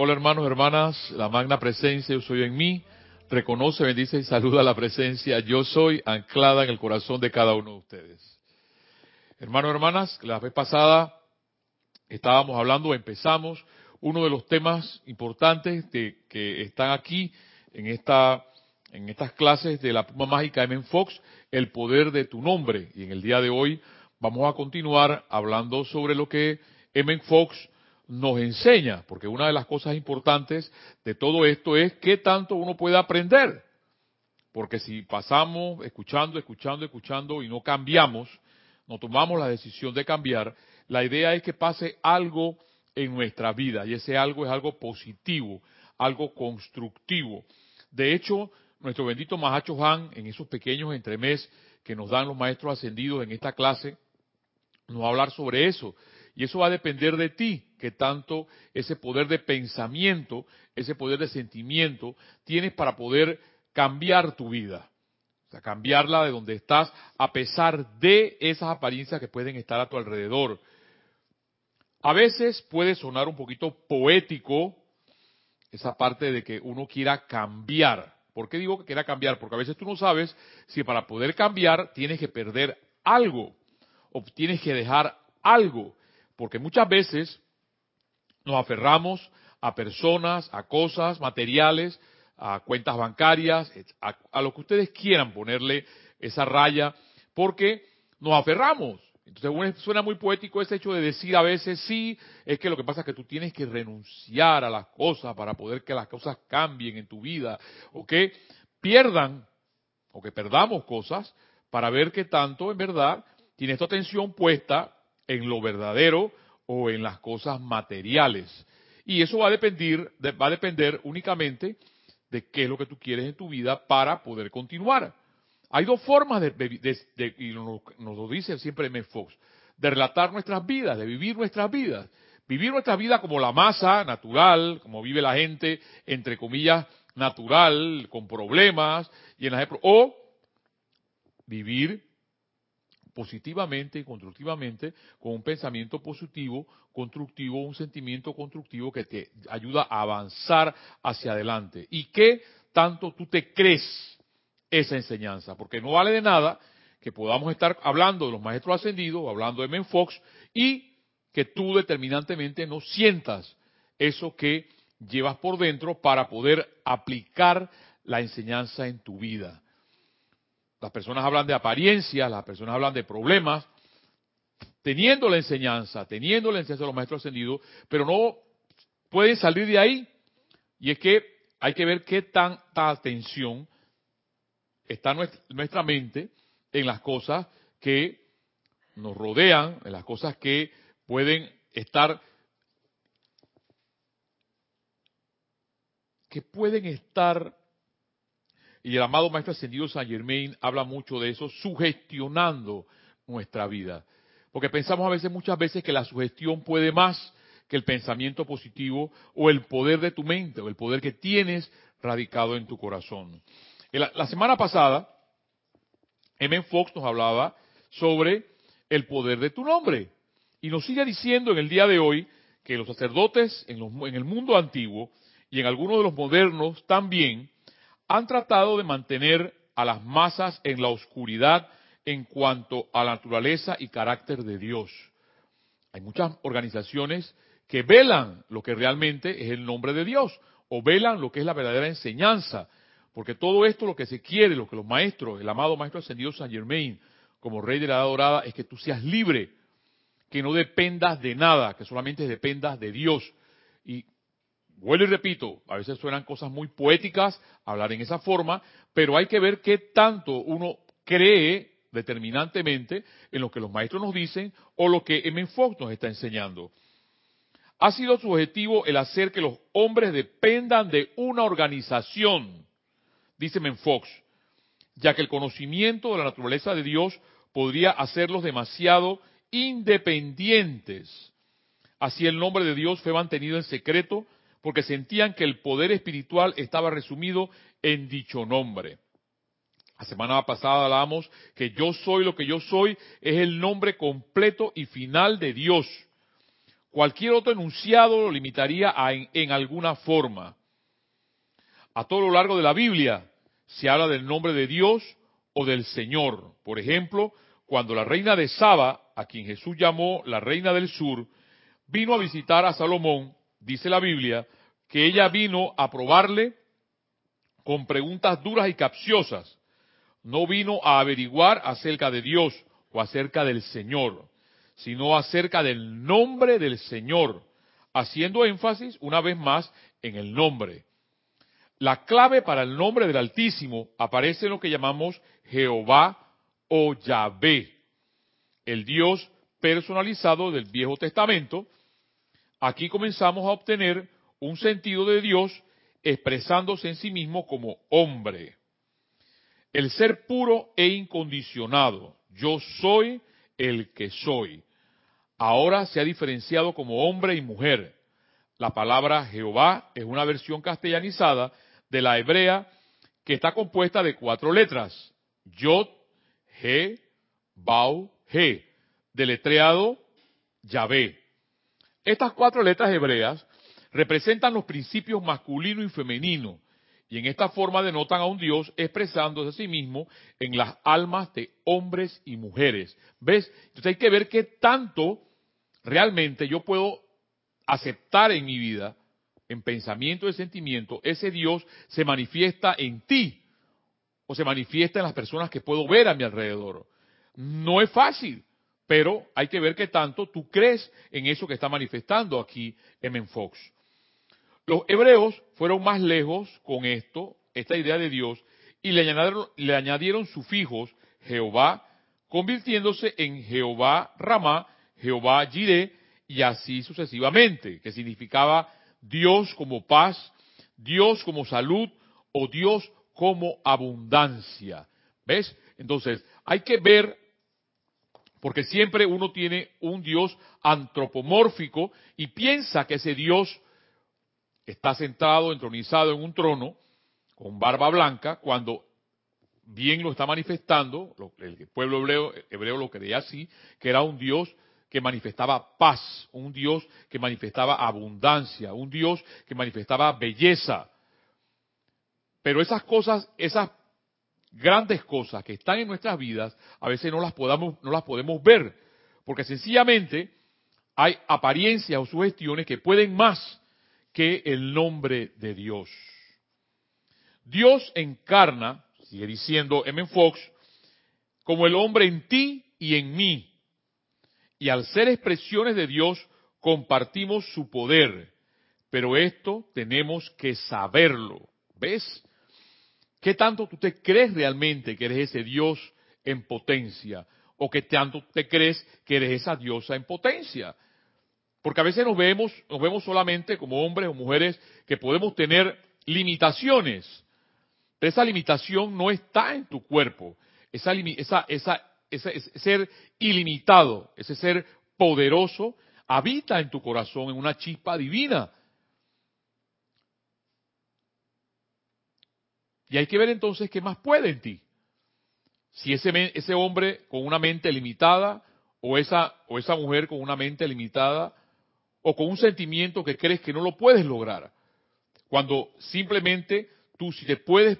Hola hermanos, hermanas, la magna presencia, yo soy en mí. Reconoce, bendice y saluda la presencia. Yo soy anclada en el corazón de cada uno de ustedes. Hermanos, hermanas, la vez pasada estábamos hablando, empezamos uno de los temas importantes de, que están aquí en esta en estas clases de la pluma mágica M. Fox, el poder de tu nombre. Y en el día de hoy vamos a continuar hablando sobre lo que M. Fox nos enseña, porque una de las cosas importantes de todo esto es qué tanto uno puede aprender. Porque si pasamos escuchando, escuchando, escuchando y no cambiamos, no tomamos la decisión de cambiar, la idea es que pase algo en nuestra vida y ese algo es algo positivo, algo constructivo. De hecho, nuestro bendito Mahacho Han, en esos pequeños entremés que nos dan los maestros ascendidos en esta clase, nos va a hablar sobre eso. Y eso va a depender de ti, que tanto ese poder de pensamiento, ese poder de sentimiento tienes para poder cambiar tu vida. O sea, cambiarla de donde estás a pesar de esas apariencias que pueden estar a tu alrededor. A veces puede sonar un poquito poético esa parte de que uno quiera cambiar. ¿Por qué digo que quiera cambiar? Porque a veces tú no sabes si para poder cambiar tienes que perder algo o tienes que dejar algo. Porque muchas veces nos aferramos a personas, a cosas, materiales, a cuentas bancarias, a, lo que ustedes quieran ponerle esa raya, porque nos aferramos. Entonces suena muy poético ese hecho de decir a veces sí, es que lo que pasa es que tú tienes que renunciar a las cosas para poder que las cosas cambien en tu vida, o que pierdan, o que perdamos cosas para ver qué tanto en verdad tienes tu atención puesta en lo verdadero o en las cosas materiales. Y eso va a depender, va a depender únicamente de qué es lo que tú quieres en tu vida para poder continuar. Hay dos formas de, y nos, nos, lo dice siempre M. Fox, de relatar nuestras vidas, de vivir nuestras vidas. Vivir nuestra vida como la masa natural, como vive la gente, entre comillas, natural, con problemas, y en las, o vivir positivamente y constructivamente con un pensamiento positivo, constructivo, un sentimiento constructivo que te ayuda a avanzar hacia adelante. ¿Y qué tanto tú te crees esa enseñanza? Porque no vale de nada que podamos estar hablando de los maestros ascendidos, hablando de Menfox, y que tú determinantemente no sientas eso que llevas por dentro para poder aplicar la enseñanza en tu vida. Las personas hablan de apariencias, las personas hablan de problemas, teniendo la enseñanza, teniendo la enseñanza de los maestros ascendidos, pero no pueden salir de ahí. Y es que hay que ver qué tanta atención está nuestra mente en las cosas que nos rodean, en las cosas que pueden estar, que pueden estar y el amado Maestro Ascendido San Germain habla mucho de eso, sugestionando nuestra vida. Porque pensamos a veces, muchas veces, que la sugestión puede más que el pensamiento positivo o el poder de tu mente o el poder que tienes radicado en tu corazón. La semana pasada, M. Fox nos hablaba sobre el poder de tu nombre. Y nos sigue diciendo en el día de hoy que los sacerdotes en, los, en el mundo antiguo y en algunos de los modernos también han tratado de mantener a las masas en la oscuridad en cuanto a la naturaleza y carácter de Dios. Hay muchas organizaciones que velan lo que realmente es el nombre de Dios o velan lo que es la verdadera enseñanza, porque todo esto lo que se quiere, lo que los maestros, el amado maestro ascendido San Germain, como rey de la edad dorada, es que tú seas libre, que no dependas de nada, que solamente dependas de Dios. Y Vuelvo y repito, a veces suenan cosas muy poéticas hablar en esa forma, pero hay que ver qué tanto uno cree determinantemente en lo que los maestros nos dicen o lo que M. Fox nos está enseñando. Ha sido su objetivo el hacer que los hombres dependan de una organización, dice M. Fox, ya que el conocimiento de la naturaleza de Dios podría hacerlos demasiado independientes. Así el nombre de Dios fue mantenido en secreto porque sentían que el poder espiritual estaba resumido en dicho nombre. La semana pasada hablamos que yo soy lo que yo soy es el nombre completo y final de Dios. Cualquier otro enunciado lo limitaría a en, en alguna forma. A todo lo largo de la Biblia se habla del nombre de Dios o del Señor. Por ejemplo, cuando la reina de Saba, a quien Jesús llamó la reina del sur, vino a visitar a Salomón, dice la Biblia, que ella vino a probarle con preguntas duras y capciosas. No vino a averiguar acerca de Dios o acerca del Señor, sino acerca del nombre del Señor, haciendo énfasis una vez más en el nombre. La clave para el nombre del Altísimo aparece en lo que llamamos Jehová o Yahvé, el Dios personalizado del Viejo Testamento. Aquí comenzamos a obtener un sentido de Dios expresándose en sí mismo como hombre. El ser puro e incondicionado. Yo soy el que soy. Ahora se ha diferenciado como hombre y mujer. La palabra Jehová es una versión castellanizada de la hebrea que está compuesta de cuatro letras. Yod, He, Bau, He. Deletreado Yahvé. Estas cuatro letras hebreas representan los principios masculino y femenino, y en esta forma denotan a un Dios expresándose a sí mismo en las almas de hombres y mujeres. ¿Ves? Entonces hay que ver qué tanto realmente yo puedo aceptar en mi vida, en pensamiento y sentimiento, ese Dios se manifiesta en ti o se manifiesta en las personas que puedo ver a mi alrededor. No es fácil, pero hay que ver qué tanto tú crees en eso que está manifestando aquí M. Fox. Los hebreos fueron más lejos con esto, esta idea de Dios, y le añadieron, le añadieron sufijos Jehová, convirtiéndose en Jehová Ramá, Jehová Jireh, y así sucesivamente, que significaba Dios como paz, Dios como salud o Dios como abundancia. ¿Ves? Entonces, hay que ver, porque siempre uno tiene un Dios antropomórfico y piensa que ese Dios está sentado, entronizado en un trono, con barba blanca, cuando bien lo está manifestando, el pueblo hebreo, hebreo lo creía así, que era un Dios que manifestaba paz, un Dios que manifestaba abundancia, un Dios que manifestaba belleza. Pero esas cosas, esas grandes cosas que están en nuestras vidas, a veces no las podamos, no las podemos ver, porque sencillamente hay apariencias o sugestiones que pueden más que el nombre de Dios. Dios encarna, sigue diciendo M. Fox, como el hombre en ti y en mí. Y al ser expresiones de Dios, compartimos su poder. Pero esto tenemos que saberlo. ¿Ves? ¿Qué tanto tú te crees realmente que eres ese Dios en potencia? ¿O qué tanto te crees que eres esa diosa en potencia? Porque a veces nos vemos, nos vemos solamente como hombres o mujeres que podemos tener limitaciones. Pero esa limitación no está en tu cuerpo. Esa, esa, esa, ese ser ilimitado, ese ser poderoso, habita en tu corazón en una chispa divina. Y hay que ver entonces qué más puede en ti. Si ese, ese hombre con una mente limitada o esa, o esa mujer con una mente limitada o con un sentimiento que crees que no lo puedes lograr. Cuando simplemente tú si te puedes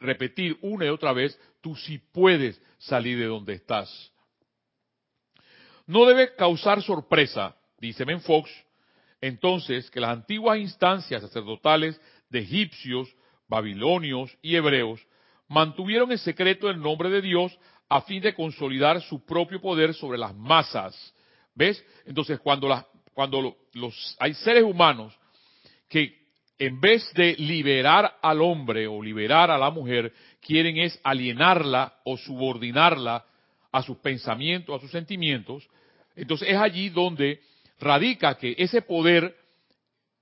repetir una y otra vez, tú sí puedes salir de donde estás. No debe causar sorpresa, dice Menfox, entonces que las antiguas instancias sacerdotales de egipcios, babilonios y hebreos mantuvieron en secreto el nombre de Dios a fin de consolidar su propio poder sobre las masas. ¿Ves? Entonces, cuando cuando los, hay seres humanos que en vez de liberar al hombre o liberar a la mujer, quieren es alienarla o subordinarla a sus pensamientos, a sus sentimientos, entonces es allí donde radica que ese poder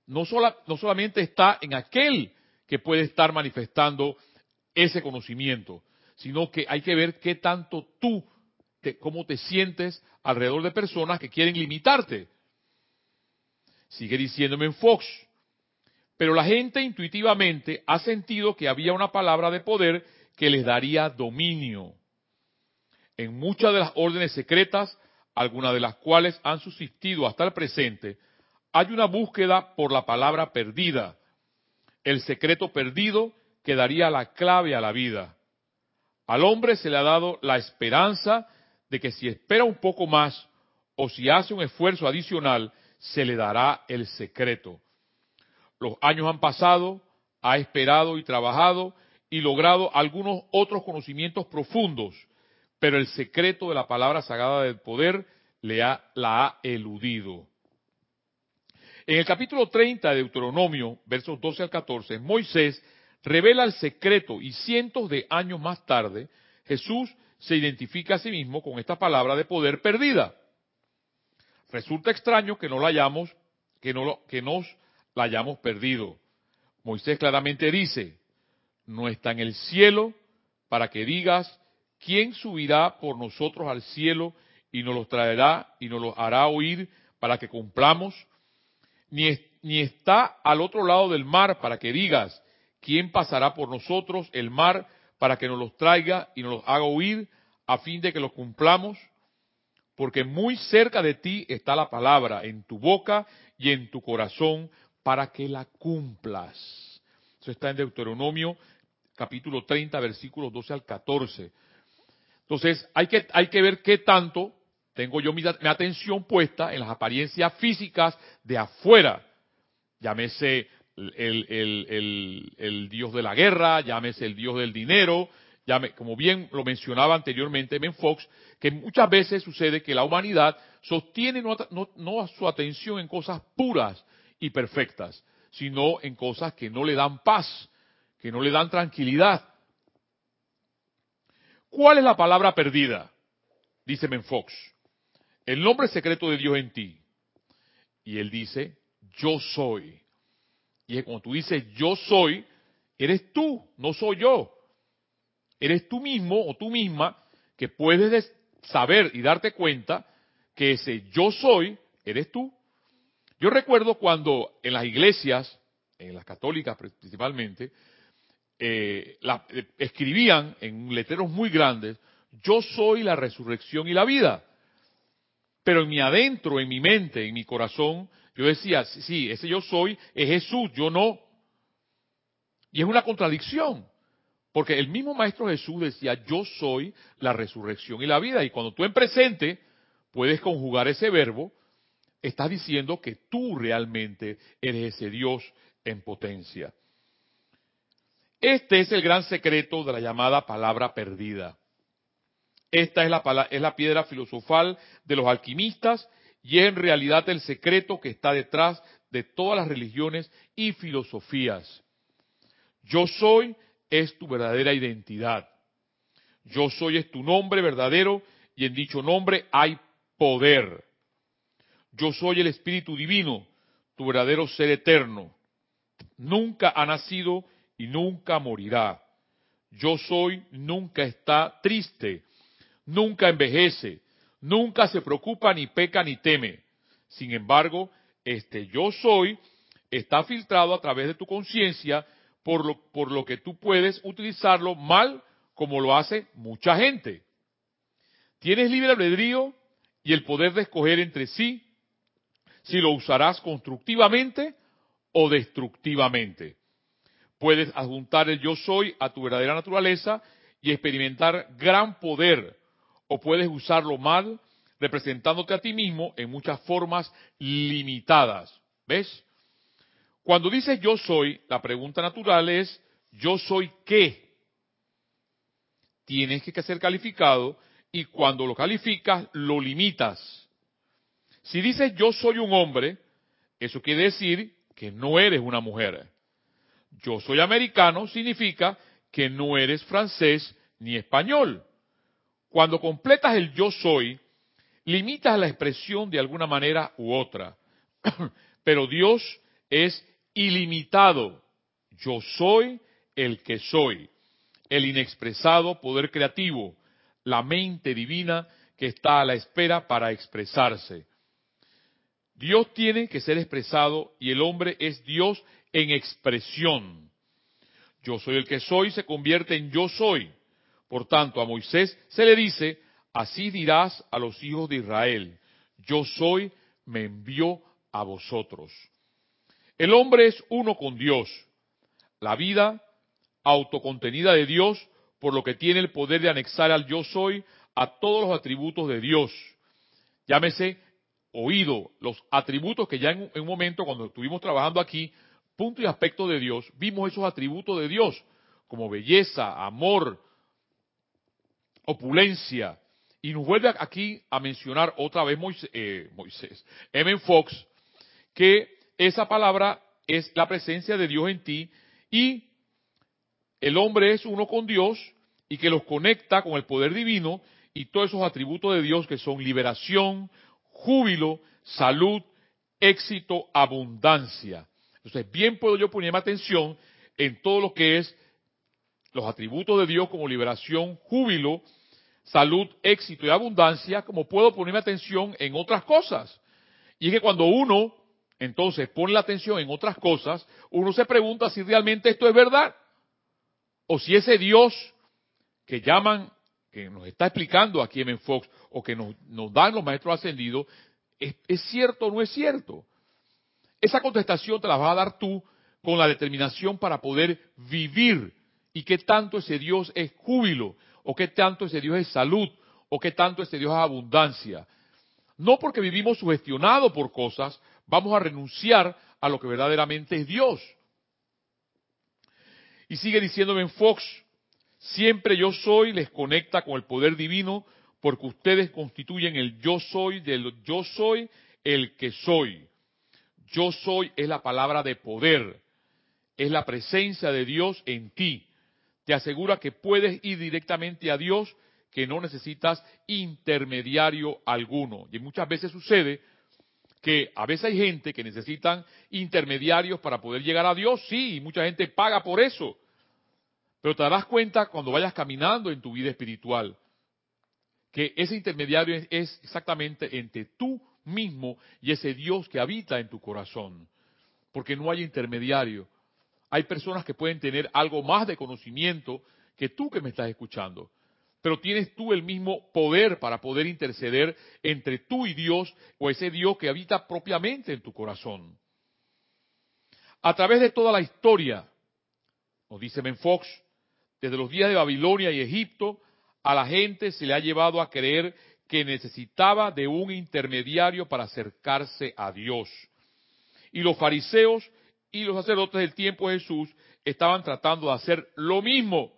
no, no solamente está en aquel que puede estar manifestando ese conocimiento, sino que hay que ver qué tanto tú, cómo te sientes alrededor de personas que quieren limitarte. Sigue diciéndome en Fox. Pero la gente intuitivamente ha sentido que había una palabra de poder que les daría dominio. En muchas de las órdenes secretas algunas de las cuales han subsistido hasta el presente, hay una búsqueda por la palabra perdida, el secreto perdido que daría la clave a la vida. Al hombre se le ha dado la esperanza de que si espera un poco más o si hace un esfuerzo adicional, se le dará el secreto. Los años han pasado, ha esperado y trabajado y logrado algunos otros conocimientos profundos, pero el secreto de la palabra sagrada del poder le ha, la ha eludido. En el capítulo 30 de Deuteronomio, versos 12 al 14, Moisés revela el secreto y cientos de años más tarde, Jesús se identifica a sí mismo con esta palabra de poder perdida. Resulta extraño que no la hayamos, que, no, que nos la hayamos perdido. Moisés claramente dice, no está en el cielo para que digas, ¿quién subirá por nosotros al cielo y nos los traerá y nos los hará oír para que cumplamos? Ni, está al otro lado del mar para que digas, ¿quién pasará por nosotros el mar para que nos los traiga y nos los haga oír a fin de que los cumplamos? Porque muy cerca de ti está la palabra, en tu boca y en tu corazón, para que la cumplas. Eso está en Deuteronomio capítulo 30, versículos 12 al 14. Entonces, hay que, hay que ver qué tanto tengo yo mi, atención puesta en las apariencias físicas de afuera. Llámese el, el, el, dios de la guerra, llámese el dios del dinero, como bien lo mencionaba anteriormente Ben Fox, que muchas veces sucede que la humanidad sostiene no, no, no su atención en cosas puras y perfectas, sino en cosas que no le dan paz, que no le dan tranquilidad. ¿Cuál es la palabra perdida? Dice Ben Fox. El nombre secreto de Dios en ti. Y él dice, yo soy. Y cuando tú dices yo soy, eres tú, no soy yo. Eres tú mismo o tú misma que puedes saber y darte cuenta que ese yo soy, eres tú. Yo recuerdo cuando en las iglesias, en las católicas principalmente, eh, eh, escribían en letreros muy grandes, yo soy la resurrección y la vida. Pero en mi adentro, en mi mente, en mi corazón, yo decía, sí, ese yo soy es Jesús, yo no. Y es una contradicción, porque el mismo Maestro Jesús decía, yo soy la resurrección y la vida. Y cuando tú en presente puedes conjugar ese verbo, estás diciendo que tú realmente eres ese Dios en potencia. Este es el gran secreto de la llamada palabra perdida. Esta es la, es la piedra filosofal de los alquimistas y es en realidad el secreto que está detrás de todas las religiones y filosofías. Yo soy es tu verdadera identidad. Yo soy es tu nombre verdadero y en dicho nombre hay poder. Yo soy el Espíritu Divino, tu verdadero ser eterno. Nunca ha nacido y nunca morirá. Yo soy, nunca está triste, nunca envejece, nunca se preocupa ni peca ni teme. Sin embargo, este yo soy está filtrado a través de tu conciencia por lo, por lo que tú puedes utilizarlo mal como lo hace mucha gente. Tienes libre albedrío y el poder de escoger entre sí si lo usarás constructivamente o destructivamente. Puedes adjuntar el yo soy a tu verdadera naturaleza y experimentar gran poder, o puedes usarlo mal, representándote a ti mismo en muchas formas limitadas. ¿Ves? Cuando dices yo soy, la pregunta natural es, ¿yo soy qué? Tienes que ser calificado y cuando lo calificas, lo limitas. Si dices yo soy un hombre, eso quiere decir que no eres una mujer yo soy americano significa que no eres francés ni español. Cuando completas el yo soy, limitas la expresión de alguna manera u otra. Pero Dios es ilimitado. Yo soy el que soy, el inexpresado poder creativo, la mente divina que está a la espera para expresarse. Dios tiene que ser expresado y el hombre es Dios en expresión. Yo soy el que soy se convierte en yo soy. Por tanto, a Moisés se le dice, Así dirás a los hijos de Israel, yo soy, me envió a vosotros. El hombre es uno con Dios. La vida autocontenida de Dios, por lo que tiene el poder de anexar al yo soy a todos los atributos de Dios. Llámese oído, los atributos que ya en, un momento, cuando estuvimos trabajando aquí, punto y aspecto de Dios, vimos esos atributos de Dios, como belleza, amor, opulencia. Y nos vuelve aquí a mencionar otra vez Moisés, eh, Moisés M. Fox, que esa palabra es la presencia de Dios en ti y el hombre es uno con Dios y que los conecta con el poder divino y todos esos atributos de Dios que son liberación, júbilo, salud, éxito, abundancia. Entonces, bien puedo yo ponerme atención en todo lo que es los atributos de Dios como liberación, júbilo, salud, éxito y abundancia, como puedo ponerme atención en otras cosas. Y es que cuando uno entonces pone la atención en otras cosas, uno se pregunta si realmente esto es verdad. O si ese Dios que llaman, que nos está explicando aquí en Fox, o que nos, dan los maestros ascendidos, ¿es, ¿es cierto o no es cierto? Esa contestación te la vas a dar tú con la determinación para poder vivir. Y qué tanto ese Dios es júbilo, o qué tanto ese Dios es salud, o qué tanto ese Dios es abundancia. No porque vivimos sugestionados por cosas, vamos a renunciar a lo que verdaderamente es Dios. Y sigue diciéndome en Fox, siempre yo soy les conecta con el poder divino porque ustedes constituyen el yo soy del yo soy el que soy. Yo soy es la palabra de poder, es la presencia de Dios en ti. Te asegura que puedes ir directamente a Dios, que no necesitas intermediario alguno. Y muchas veces sucede que a veces hay gente que necesitan intermediarios para poder llegar a Dios, sí, y mucha gente paga por eso. Pero te darás cuenta cuando vayas caminando en tu vida espiritual que ese intermediario es, exactamente entre tú mismo y ese Dios que habita en tu corazón. Porque no hay intermediario. Hay personas que pueden tener algo más de conocimiento que tú que me estás escuchando pero tienes tú el mismo poder para poder interceder entre tú y Dios o ese Dios que habita propiamente en tu corazón. A través de toda la historia, nos dice Fox, desde los días de Babilonia y Egipto, a la gente se le ha llevado a creer que necesitaba de un intermediario para acercarse a Dios. Y los fariseos y los sacerdotes del tiempo de Jesús estaban tratando de hacer lo mismo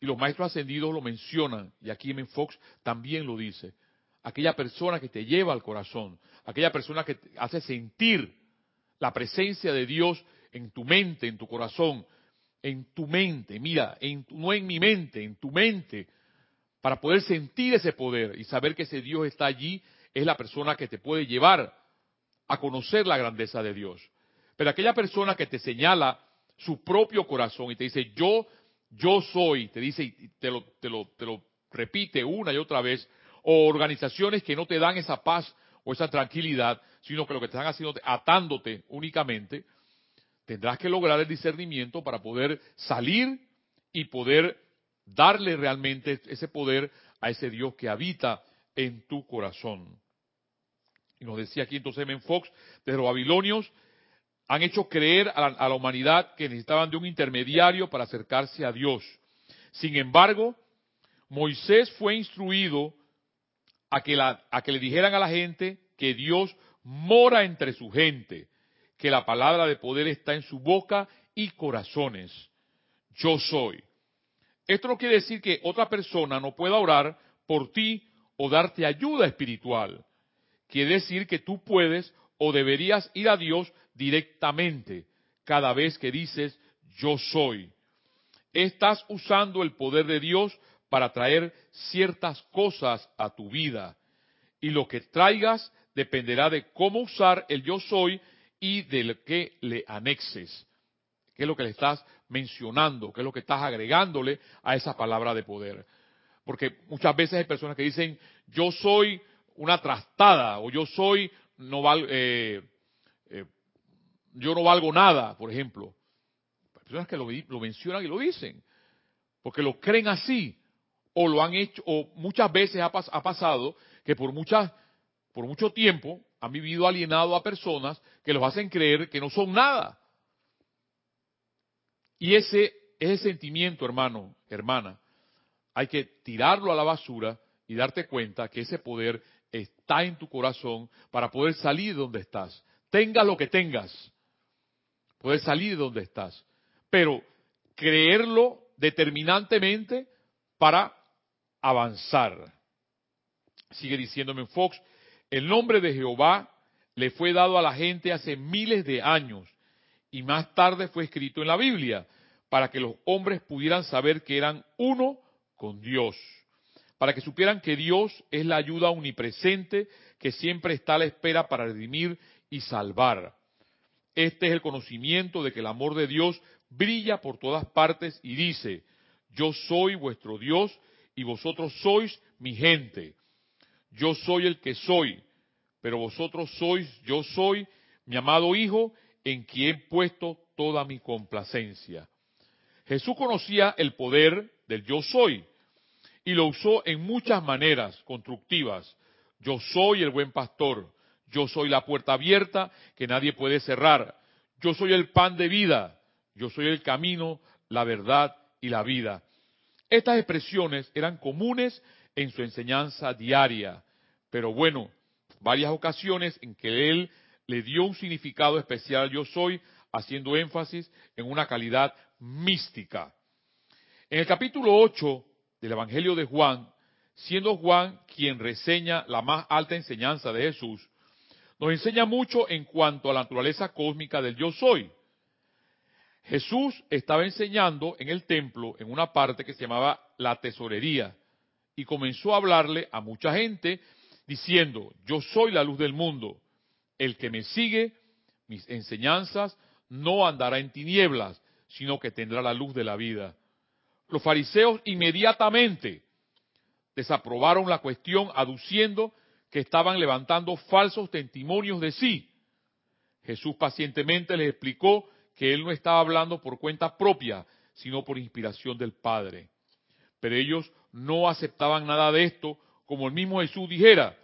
y los maestros ascendidos lo mencionan, y aquí en Fox también lo dice. Aquella persona que te lleva al corazón, aquella persona que hace sentir la presencia de Dios en tu mente, en tu corazón, en tu mente, mira, no en mi mente, en tu mente, para poder sentir ese poder y saber que ese Dios está allí, es la persona que te puede llevar a conocer la grandeza de Dios. Pero aquella persona que te señala su propio corazón y te dice, yo yo soy, te dice y te lo, te lo, te lo repite una y otra vez, o organizaciones que no te dan esa paz o esa tranquilidad, sino que lo que te están haciendo atándote únicamente, tendrás que lograr el discernimiento para poder salir y poder darle realmente ese poder a ese Dios que habita en tu corazón. Y nos decía aquí entonces Men Fox, desde los babilonios han hecho creer a la, humanidad que necesitaban de un intermediario para acercarse a Dios. Sin embargo, Moisés fue instruido a que, a que le dijeran a la gente que Dios mora entre su gente, que la palabra de poder está en su boca y corazones. Yo soy. Esto no quiere decir que otra persona no pueda orar por ti o darte ayuda espiritual. Quiere decir que tú puedes o deberías ir a Dios directamente cada vez que dices yo soy. Estás usando el poder de Dios para traer ciertas cosas a tu vida. Y lo que traigas dependerá de cómo usar el yo soy y de lo que le anexes. ¿Qué es lo que le estás mencionando? ¿Qué es lo que estás agregándole a esa palabra de poder? Porque muchas veces hay personas que dicen, yo soy una trastada o yo soy no val, eh, eh, yo no valgo nada, por ejemplo. Hay personas que lo, mencionan y lo dicen, porque lo creen así. o lo han hecho, o muchas veces ha, ha pasado que por muchas, por mucho tiempo han vivido alienado a personas que los hacen creer que no son nada. Y ese, ese sentimiento, hermano, hermana, hay que tirarlo a la basura y darte cuenta que ese poder está en tu corazón para poder salir de donde estás. Tengas lo que tengas, puedes salir de donde estás. Pero creerlo determinantemente para avanzar. Sigue diciéndome Fox, el nombre de Jehová le fue dado a la gente hace miles de años y más tarde fue escrito en la Biblia para que los hombres pudieran saber que eran uno con Dios, para que supieran que Dios es la ayuda omnipresente que siempre está a la espera para redimir y salvar. Este es el conocimiento de que el amor de Dios brilla por todas partes y dice, yo soy vuestro Dios y vosotros sois mi gente yo soy el que soy, pero vosotros sois, yo soy mi amado Hijo, en quien he puesto toda mi complacencia. Jesús conocía el poder del yo soy y lo usó en muchas maneras constructivas. Yo soy el buen pastor, yo soy la puerta abierta que nadie puede cerrar, yo soy el pan de vida, yo soy el camino, la verdad y la vida. Estas expresiones eran comunes en su enseñanza diaria. Pero bueno, varias ocasiones en que él le dio un significado especial yo soy, haciendo énfasis en una calidad mística. En el capítulo 8 del Evangelio de Juan, siendo Juan quien reseña la más alta enseñanza de Jesús, nos enseña mucho en cuanto a la naturaleza cósmica del yo soy. Jesús estaba enseñando en el templo en una parte que se llamaba la tesorería y comenzó a hablarle a mucha gente diciendo, yo soy la luz del mundo, el que me sigue, mis enseñanzas, no andará en tinieblas, sino que tendrá la luz de la vida. Los fariseos inmediatamente desaprobaron la cuestión aduciendo que estaban levantando falsos testimonios de sí. Jesús pacientemente les explicó que él no estaba hablando por cuenta propia, sino por inspiración del Padre. Pero ellos no aceptaban nada de esto, como el mismo Jesús dijera,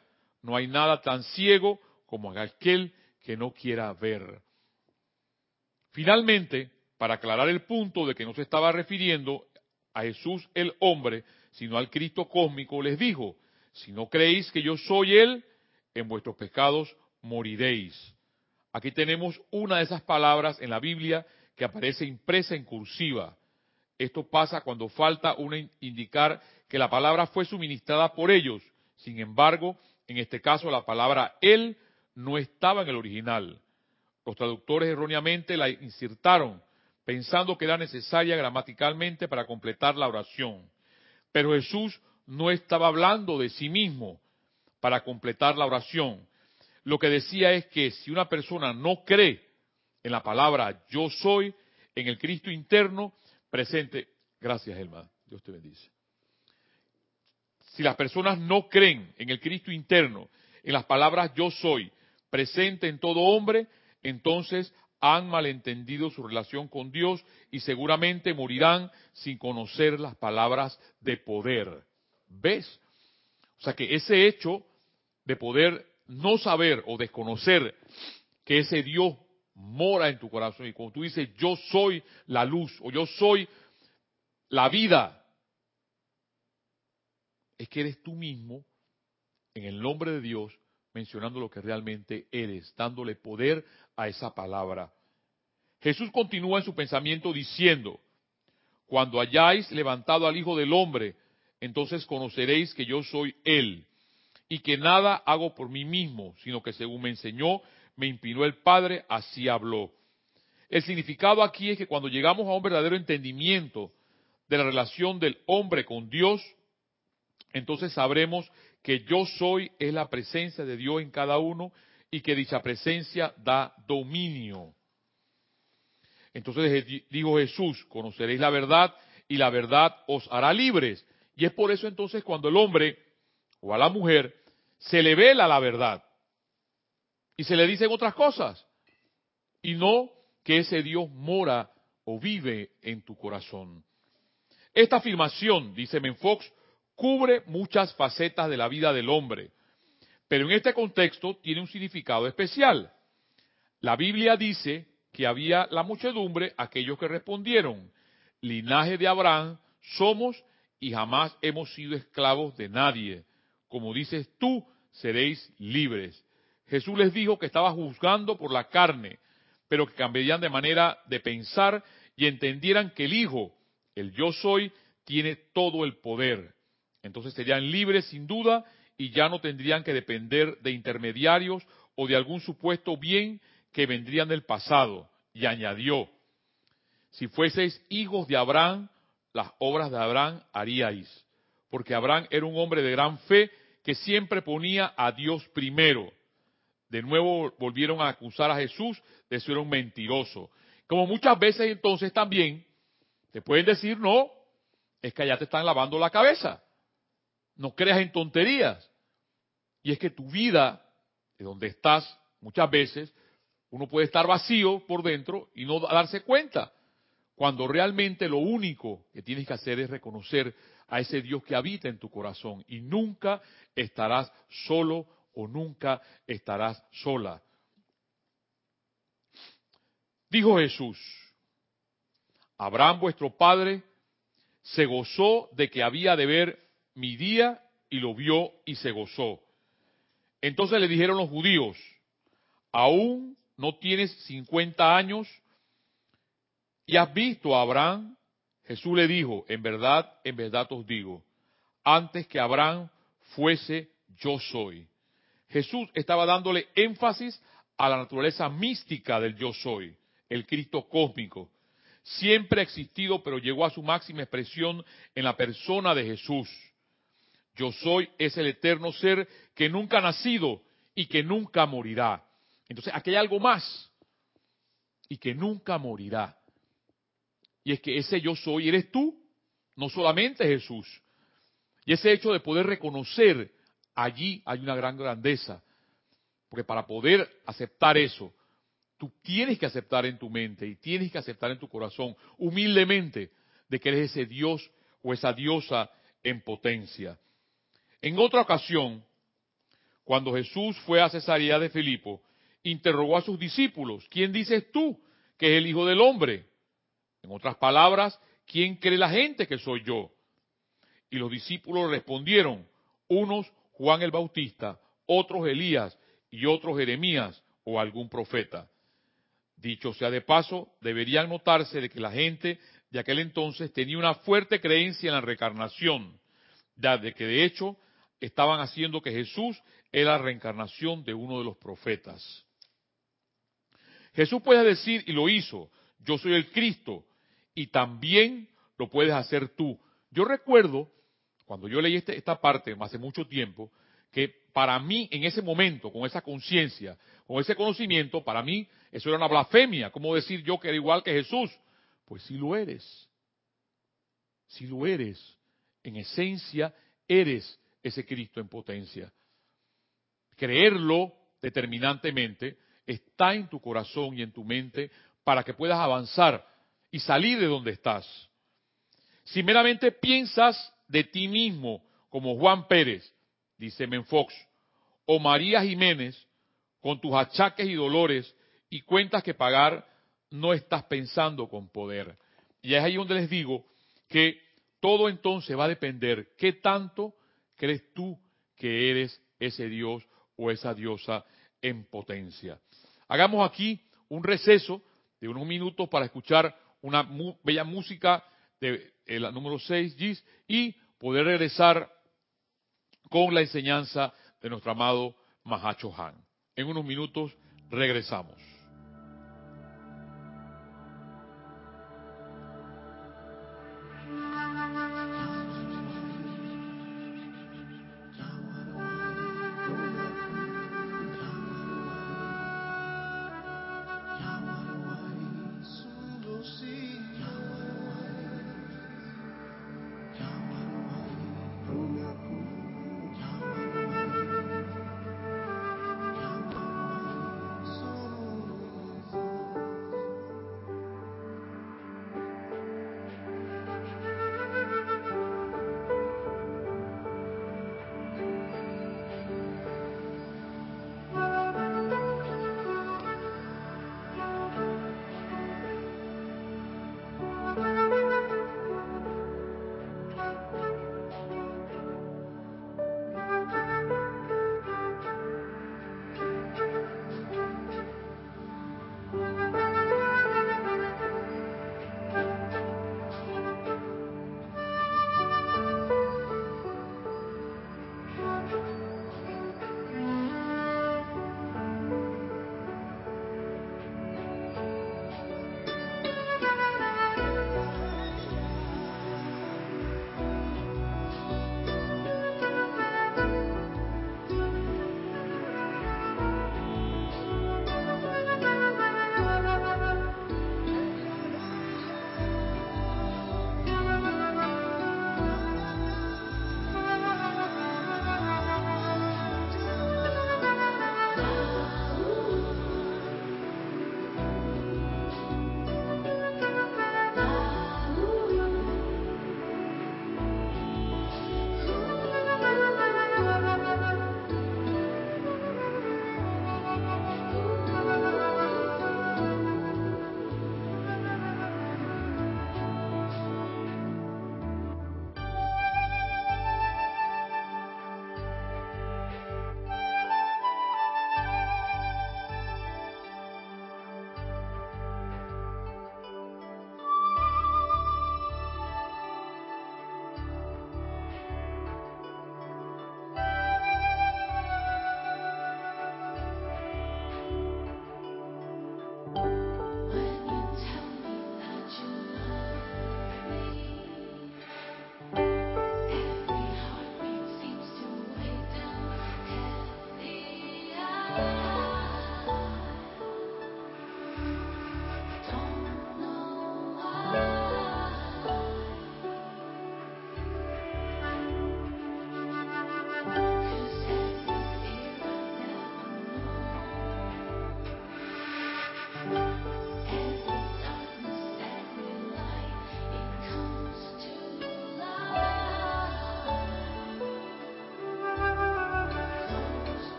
no hay nada tan ciego como aquel que no quiera ver. Finalmente, para aclarar el punto de que no se estaba refiriendo a Jesús el hombre, sino al Cristo cósmico, les dijo, si no creéis que yo soy Él, en vuestros pecados moriréis. Aquí tenemos una de esas palabras en la Biblia que aparece impresa en cursiva. Esto pasa cuando falta una indicar que la palabra fue suministrada por ellos. Sin embargo, en este caso la palabra él no estaba en el original. Los traductores erróneamente la insertaron, pensando que era necesaria gramaticalmente para completar la oración. Pero Jesús no estaba hablando de sí mismo para completar la oración. Lo que decía es que si una persona no cree en la palabra yo soy, en el Cristo interno, presente. Gracias, Elma. Dios te bendice. Si las personas no creen en el Cristo interno, en las palabras yo soy, presente en todo hombre, entonces han malentendido su relación con Dios y seguramente morirán sin conocer las palabras de poder. ¿Ves? O sea que ese hecho de poder no saber o desconocer que ese Dios mora en tu corazón. Y cuando tú dices, yo soy la luz o yo soy la vida, es que eres tú mismo, en el nombre de Dios, mencionando lo que realmente eres, dándole poder a esa palabra. Jesús continúa en su pensamiento diciendo, cuando hayáis levantado al Hijo del Hombre, entonces conoceréis que yo soy Él, y que nada hago por mí mismo, sino que según me enseñó me impinó el Padre, así habló. El significado aquí es que cuando llegamos a un verdadero entendimiento de la relación del hombre con Dios, entonces sabremos que yo soy es la presencia de Dios en cada uno y que dicha presencia da dominio. Entonces dijo Jesús, conoceréis la verdad y la verdad os hará libres. Y es por eso entonces cuando el hombre o a la mujer se le vela la verdad y se le dicen otras cosas. Y no que ese Dios mora o vive en tu corazón. Esta afirmación, dice Menfox, cubre muchas facetas de la vida del hombre, pero en este contexto tiene un significado especial. La Biblia dice que había la muchedumbre, aquellos que respondieron, linaje de Abraham somos y jamás hemos sido esclavos de nadie. Como dices tú, seréis libres. Jesús les dijo que estaba juzgando por la carne, pero que cambiarían de manera de pensar y entendieran que el Hijo, el yo soy, tiene todo el poder. Entonces serían libres sin duda y ya no tendrían que depender de intermediarios o de algún supuesto bien que vendrían del pasado. Y añadió, si fueseis hijos de Abraham, las obras de Abraham haríais. Porque Abraham era un hombre de gran fe que siempre ponía a Dios primero. De nuevo volvieron a acusar a Jesús de ser un mentiroso. Como muchas veces entonces también te pueden decir, no, es que allá te están lavando la cabeza. No creas en tonterías. Y es que tu vida, de donde estás, muchas veces, uno puede estar vacío por dentro y no darse cuenta. Cuando realmente lo único que tienes que hacer es reconocer a ese Dios que habita en tu corazón y nunca estarás solo o nunca estarás sola. Dijo Jesús, Abraham vuestro padre se gozó de que había de ver mi día y lo vio y se gozó. Entonces le dijeron los judíos, aún no tienes 50 años y has visto a Abraham. Jesús le dijo, en verdad, en verdad os digo, antes que Abraham fuese, yo soy. Jesús estaba dándole énfasis a la naturaleza mística del yo soy, el Cristo cósmico. Siempre ha existido, pero llegó a su máxima expresión en la persona de Jesús. Yo soy es el eterno ser que nunca ha nacido y que nunca morirá. Entonces, aquí hay algo más y que nunca morirá. Y es que ese yo soy eres tú, no solamente Jesús. Y ese hecho de poder reconocer allí hay una gran grandeza. Porque para poder aceptar eso, tú tienes que aceptar en tu mente y tienes que aceptar en tu corazón humildemente de que eres ese Dios o esa diosa en potencia. En otra ocasión, cuando Jesús fue a Cesarea de Filipo, interrogó a sus discípulos, ¿quién dices tú que es el Hijo del Hombre? En otras palabras, ¿quién cree la gente que soy yo? Y los discípulos respondieron, unos Juan el Bautista, otros Elías y otros Jeremías o algún profeta. Dicho sea de paso, deberían notarse de que la gente de aquel entonces tenía una fuerte creencia en la reencarnación, de que de hecho estaban haciendo que Jesús era la reencarnación de uno de los profetas. Jesús puede decir, y lo hizo, yo soy el Cristo, y también lo puedes hacer tú. Yo recuerdo, cuando yo leí este, esta parte hace mucho tiempo, que para mí en ese momento, con esa conciencia, con ese conocimiento, para mí eso era una blasfemia. ¿Cómo decir yo que era igual que Jesús? Pues si lo eres. Si lo eres. En esencia, eres ese Cristo en potencia. Creerlo determinantemente está en tu corazón y en tu mente para que puedas avanzar y salir de donde estás. Si meramente piensas de ti mismo como Juan Pérez, dice Menfox, o María Jiménez, con tus achaques y dolores y cuentas que pagar, no estás pensando con poder. Y es ahí donde les digo que todo entonces va a depender qué tanto crees tú que eres ese Dios o esa diosa en potencia. Hagamos aquí un receso de unos minutos para escuchar una bella música de la número 6, Gis, y poder regresar con la enseñanza de nuestro amado Mahacho Han. En unos minutos regresamos.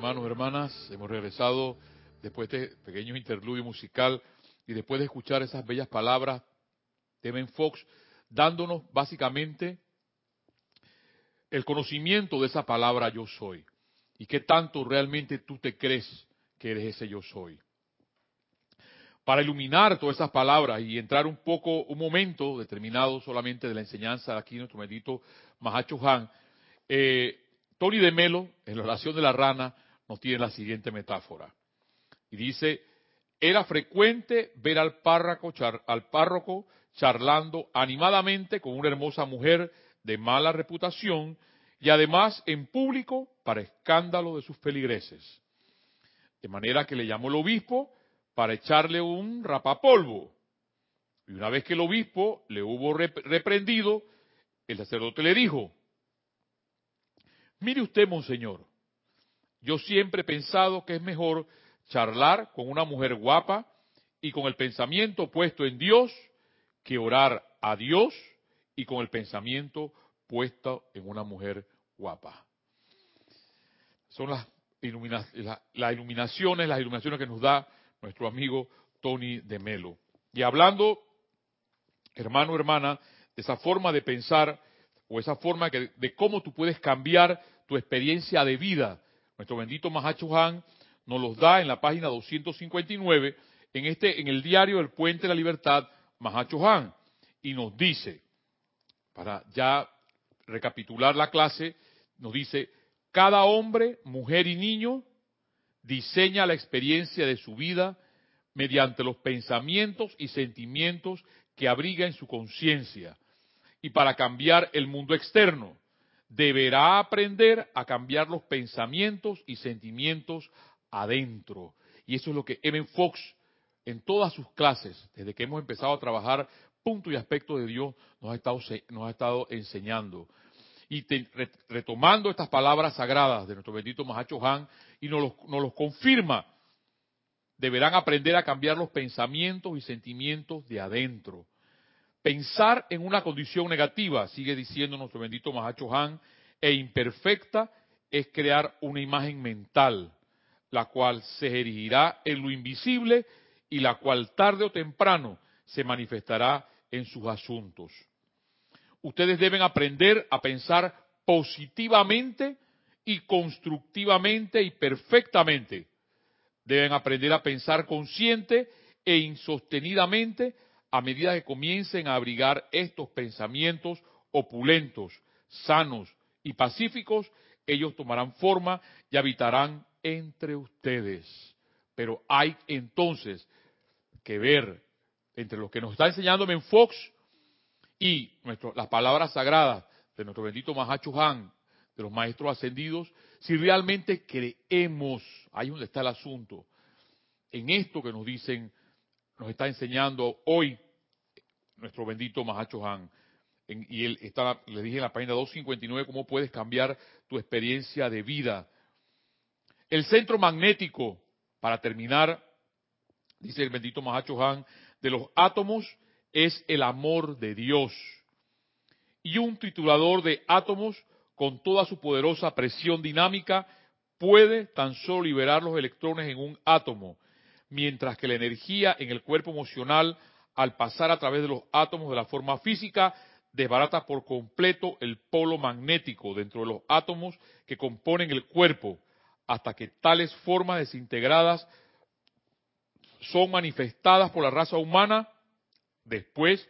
Hermanos, hermanas, hemos regresado después de este pequeño interludio musical y después de escuchar esas bellas palabras de Ben Fox, dándonos básicamente el conocimiento de esa palabra yo soy y qué tanto realmente tú te crees que eres ese yo soy. Para iluminar todas esas palabras y entrar un poco, un momento determinado solamente de la enseñanza de aquí nuestro bendito Mahacho Han, eh, Tony de Melo, en la oración de la rana, nos tiene la siguiente metáfora. Y dice, era frecuente ver al párroco, al párroco charlando animadamente con una hermosa mujer de mala reputación y además en público para escándalo de sus feligreses. De manera que le llamó el obispo para echarle un rapapolvo. Y una vez que el obispo le hubo reprendido, el sacerdote le dijo, mire usted, monseñor, yo siempre he pensado que es mejor charlar con una mujer guapa y con el pensamiento puesto en Dios que orar a Dios y con el pensamiento puesto en una mujer guapa. Son las, las iluminaciones, las iluminaciones que nos da nuestro amigo Tony de Melo. Y hablando, hermano, hermana, de esa forma de pensar o esa forma de cómo tú puedes cambiar tu experiencia de vida. Nuestro bendito Mahacho Han nos los da en la página 259 en este en el diario El Puente de la Libertad Mahacho Han y nos dice para ya recapitular la clase nos dice cada hombre, mujer y niño diseña la experiencia de su vida mediante los pensamientos y sentimientos que abriga en su conciencia y para cambiar el mundo externo deberá aprender a cambiar los pensamientos y sentimientos adentro. Y eso es lo que Evan Fox en todas sus clases, desde que hemos empezado a trabajar punto y aspecto de Dios, nos ha estado, nos ha estado enseñando. Y retomando estas palabras sagradas de nuestro bendito Mahacho Han, y nos los, nos los confirma, deberán aprender a cambiar los pensamientos y sentimientos de adentro. Pensar en una condición negativa, sigue diciendo nuestro bendito Mahacho Han, e imperfecta es crear una imagen mental, la cual se erigirá en lo invisible y la cual tarde o temprano se manifestará en sus asuntos. Ustedes deben aprender a pensar positivamente y constructivamente y perfectamente. Deben aprender a pensar consciente e insostenidamente a medida que comiencen a abrigar estos pensamientos opulentos, sanos y pacíficos, ellos tomarán forma y habitarán entre ustedes. Pero hay entonces que ver entre lo que nos está enseñando Fox y las palabras sagradas de nuestro bendito Mahacho Han, de los maestros ascendidos, si realmente creemos, ahí donde está el asunto, en esto que nos dicen nos está enseñando hoy nuestro bendito Mahacho Han. y él está, le dije en la página 259 cómo puedes cambiar tu experiencia de vida. El centro magnético, para terminar, dice el bendito Mahacho Han, de los átomos es el amor de Dios. Y un triturador de átomos con toda su poderosa presión dinámica puede tan solo liberar los electrones en un átomo mientras que la energía en el cuerpo emocional, al pasar a través de los átomos de la forma física, desbarata por completo el polo magnético dentro de los átomos que componen el cuerpo, hasta que tales formas desintegradas son manifestadas por la raza humana después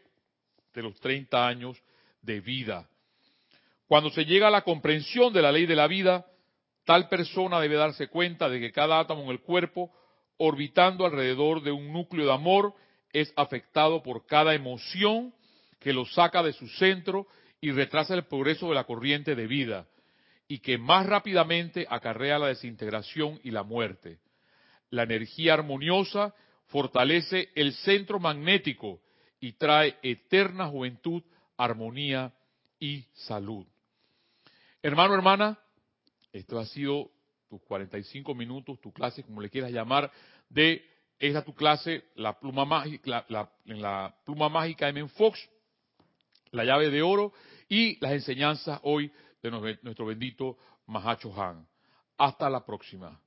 de los 30 años de vida. Cuando se llega a la comprensión de la ley de la vida, tal persona debe darse cuenta de que cada átomo en el cuerpo orbitando alrededor de un núcleo de amor, es afectado por cada emoción que lo saca de su centro y retrasa el progreso de la corriente de vida, y que más rápidamente acarrea la desintegración y la muerte. La energía armoniosa fortalece el centro magnético y trae eterna juventud, armonía y salud. Hermano, hermana, esto ha sido tus 45 minutos, tu clase, como le quieras llamar, de esa tu clase, la pluma mágica, la, la pluma mágica M. Fox, la llave de oro y las enseñanzas hoy de nuestro bendito Mahacho Han. Hasta la próxima.